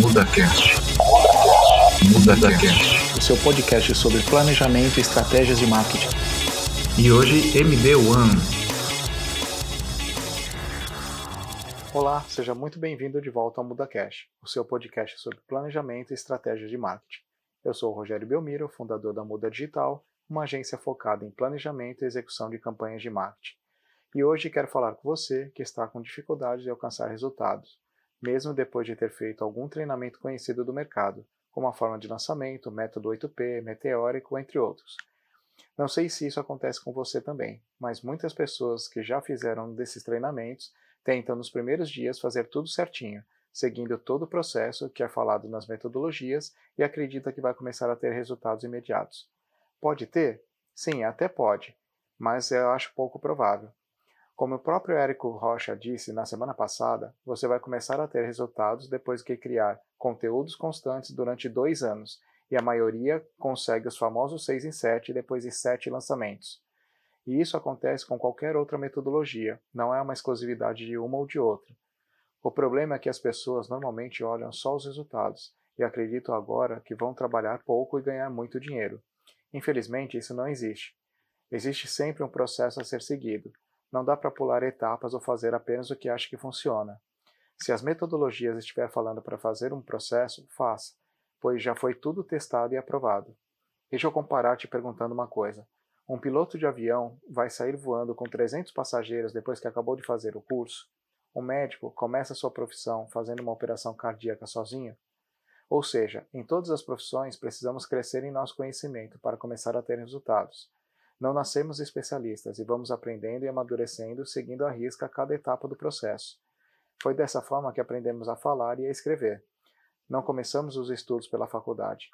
MudaCast. MudaCast. O seu podcast sobre planejamento e estratégias de marketing. E hoje MD1. Olá, seja muito bem-vindo de volta ao MudaCast, o seu podcast sobre planejamento e estratégias de marketing. Eu sou o Rogério Belmiro, fundador da Muda Digital, uma agência focada em planejamento e execução de campanhas de marketing. E hoje quero falar com você que está com dificuldade de alcançar resultados mesmo depois de ter feito algum treinamento conhecido do mercado, como a forma de lançamento, método 8P, meteórico, entre outros. Não sei se isso acontece com você também, mas muitas pessoas que já fizeram desses treinamentos tentam nos primeiros dias fazer tudo certinho, seguindo todo o processo que é falado nas metodologias e acredita que vai começar a ter resultados imediatos. Pode ter? Sim, até pode, mas eu acho pouco provável. Como o próprio Érico Rocha disse na semana passada, você vai começar a ter resultados depois que criar conteúdos constantes durante dois anos, e a maioria consegue os famosos 6 em 7 depois de 7 lançamentos. E isso acontece com qualquer outra metodologia, não é uma exclusividade de uma ou de outra. O problema é que as pessoas normalmente olham só os resultados e acreditam agora que vão trabalhar pouco e ganhar muito dinheiro. Infelizmente, isso não existe. Existe sempre um processo a ser seguido, não dá para pular etapas ou fazer apenas o que acha que funciona. Se as metodologias estiver falando para fazer um processo, faça, pois já foi tudo testado e aprovado. Deixa eu comparar te perguntando uma coisa. Um piloto de avião vai sair voando com 300 passageiros depois que acabou de fazer o curso? Um médico começa sua profissão fazendo uma operação cardíaca sozinho? Ou seja, em todas as profissões precisamos crescer em nosso conhecimento para começar a ter resultados. Não nascemos especialistas e vamos aprendendo e amadurecendo, seguindo à risca cada etapa do processo. Foi dessa forma que aprendemos a falar e a escrever. Não começamos os estudos pela faculdade.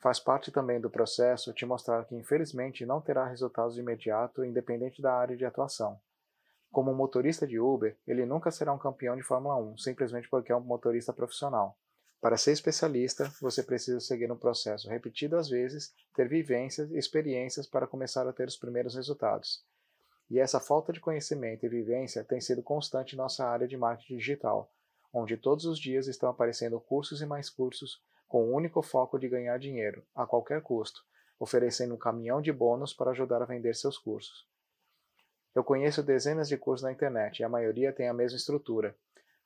Faz parte também do processo te mostrar que, infelizmente, não terá resultados de imediato, independente da área de atuação. Como motorista de Uber, ele nunca será um campeão de Fórmula 1, simplesmente porque é um motorista profissional. Para ser especialista, você precisa seguir um processo repetido às vezes, ter vivências e experiências para começar a ter os primeiros resultados. E essa falta de conhecimento e vivência tem sido constante em nossa área de marketing digital, onde todos os dias estão aparecendo cursos e mais cursos com o único foco de ganhar dinheiro, a qualquer custo, oferecendo um caminhão de bônus para ajudar a vender seus cursos. Eu conheço dezenas de cursos na internet e a maioria tem a mesma estrutura,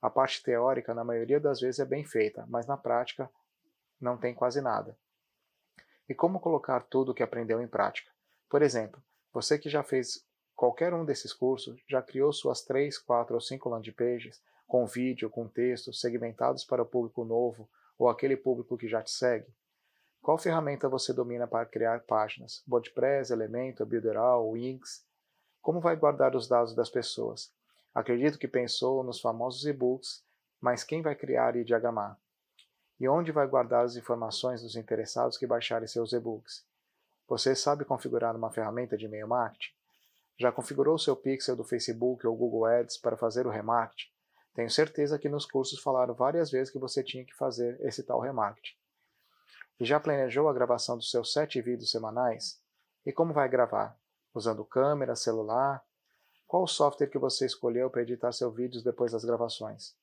a parte teórica, na maioria das vezes, é bem feita, mas na prática não tem quase nada. E como colocar tudo o que aprendeu em prática? Por exemplo, você que já fez qualquer um desses cursos, já criou suas 3, 4 ou 5 landing pages, com vídeo, com texto, segmentados para o público novo ou aquele público que já te segue? Qual ferramenta você domina para criar páginas? WordPress, Elementor, Builderall, Wix? Como vai guardar os dados das pessoas? Acredito que pensou nos famosos e-books, mas quem vai criar e diagramar? E onde vai guardar as informações dos interessados que baixarem seus e-books? Você sabe configurar uma ferramenta de e-mail marketing? Já configurou seu pixel do Facebook ou Google Ads para fazer o remarketing? Tenho certeza que nos cursos falaram várias vezes que você tinha que fazer esse tal remarketing. E já planejou a gravação dos seus sete vídeos semanais? E como vai gravar? Usando câmera, celular, qual o software que você escolheu para editar seus vídeos depois das gravações?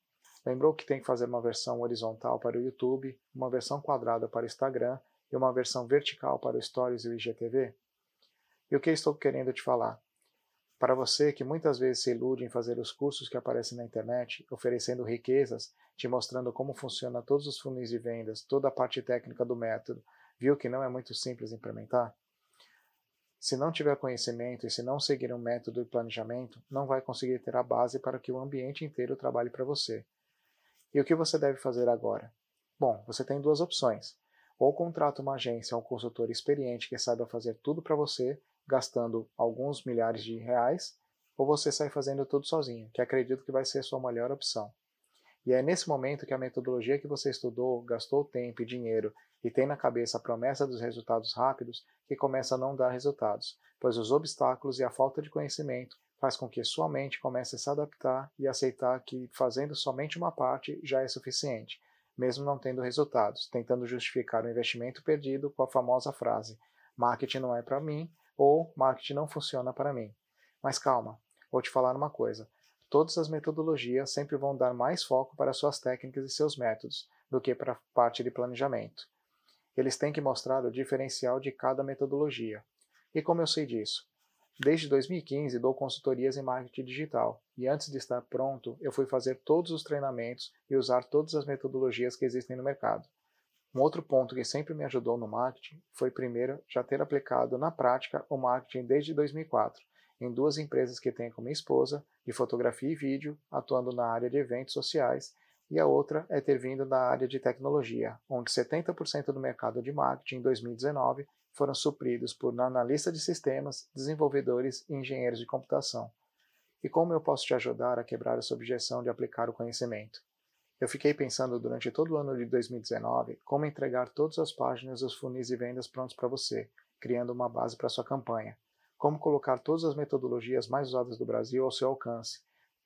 Lembrou que tem que fazer uma versão horizontal para o YouTube, uma versão quadrada para o Instagram e uma versão vertical para o Stories e o IGTV? E o que estou querendo te falar? Para você que muitas vezes se ilude em fazer os cursos que aparecem na internet, oferecendo riquezas, te mostrando como funciona todos os funis de vendas, toda a parte técnica do método, viu que não é muito simples implementar? Se não tiver conhecimento e se não seguir um método de planejamento, não vai conseguir ter a base para que o ambiente inteiro trabalhe para você. E o que você deve fazer agora? Bom, você tem duas opções. Ou contrata uma agência ou um consultor experiente que saiba fazer tudo para você, gastando alguns milhares de reais, ou você sai fazendo tudo sozinho, que acredito que vai ser a sua melhor opção. E é nesse momento que a metodologia que você estudou, gastou tempo e dinheiro e tem na cabeça a promessa dos resultados rápidos que começa a não dar resultados, pois os obstáculos e a falta de conhecimento faz com que sua mente comece a se adaptar e aceitar que fazendo somente uma parte já é suficiente, mesmo não tendo resultados, tentando justificar o investimento perdido com a famosa frase: marketing não é para mim ou marketing não funciona para mim. Mas calma, vou te falar uma coisa. Todas as metodologias sempre vão dar mais foco para suas técnicas e seus métodos, do que para a parte de planejamento. Eles têm que mostrar o diferencial de cada metodologia. E como eu sei disso? Desde 2015 dou consultorias em marketing digital e antes de estar pronto, eu fui fazer todos os treinamentos e usar todas as metodologias que existem no mercado. Um outro ponto que sempre me ajudou no marketing foi, primeiro, já ter aplicado na prática o marketing desde 2004, em duas empresas que tenho com minha esposa, de fotografia e vídeo, atuando na área de eventos sociais, e a outra é ter vindo da área de tecnologia, onde 70% do mercado de marketing em 2019 foram supridos por analistas de sistemas, desenvolvedores e engenheiros de computação. E como eu posso te ajudar a quebrar essa objeção de aplicar o conhecimento? Eu fiquei pensando durante todo o ano de 2019 como entregar todas as páginas dos funis de vendas prontos para você, criando uma base para sua campanha. Como colocar todas as metodologias mais usadas do Brasil ao seu alcance,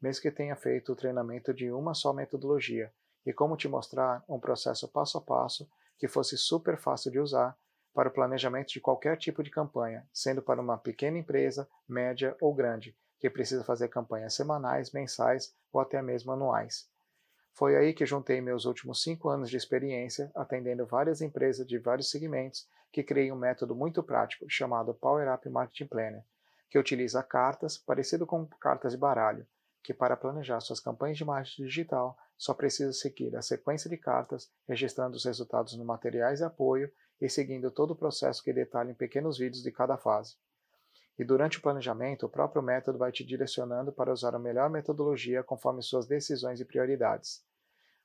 mesmo que tenha feito o treinamento de uma só metodologia, e como te mostrar um processo passo a passo que fosse super fácil de usar para o planejamento de qualquer tipo de campanha, sendo para uma pequena empresa, média ou grande, que precisa fazer campanhas semanais, mensais ou até mesmo anuais. Foi aí que juntei meus últimos cinco anos de experiência atendendo várias empresas de vários segmentos que criei um método muito prático chamado Power Up Marketing Planner, que utiliza cartas parecido com cartas de baralho, que para planejar suas campanhas de marketing digital só precisa seguir a sequência de cartas, registrando os resultados no materiais de apoio e seguindo todo o processo que detalha em pequenos vídeos de cada fase. E durante o planejamento, o próprio método vai te direcionando para usar a melhor metodologia conforme suas decisões e prioridades.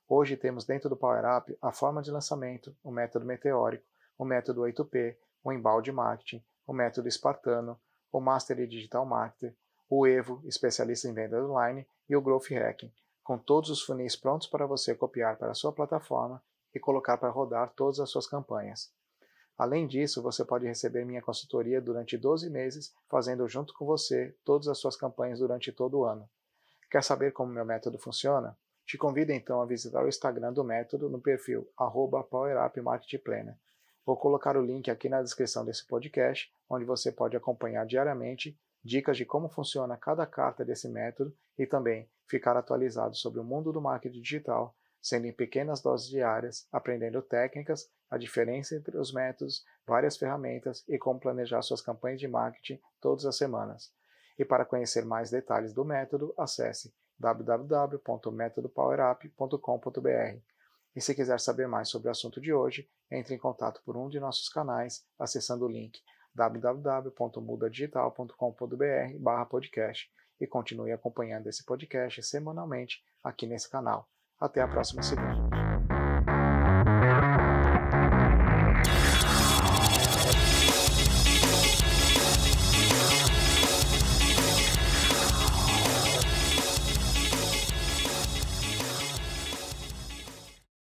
Hoje temos dentro do Power Up a forma de lançamento, o método meteórico, o método 8P, o embalde marketing, o método espartano, o Mastery Digital Marketer, o Evo, especialista em vendas online, e o Growth Hacking, com todos os funis prontos para você copiar para a sua plataforma e colocar para rodar todas as suas campanhas. Além disso, você pode receber minha consultoria durante 12 meses, fazendo junto com você todas as suas campanhas durante todo o ano. Quer saber como meu método funciona? Te convido então a visitar o Instagram do método no perfil PowerUpMarketingPlanner. Vou colocar o link aqui na descrição desse podcast, onde você pode acompanhar diariamente dicas de como funciona cada carta desse método e também ficar atualizado sobre o mundo do marketing digital sendo em pequenas doses diárias, aprendendo técnicas, a diferença entre os métodos, várias ferramentas e como planejar suas campanhas de marketing todas as semanas. E para conhecer mais detalhes do método, acesse www.metodopowerup.com.br. E se quiser saber mais sobre o assunto de hoje, entre em contato por um de nossos canais acessando o link www.mudadigital.com.br/podcast e continue acompanhando esse podcast semanalmente aqui nesse canal. Até a próxima segunda.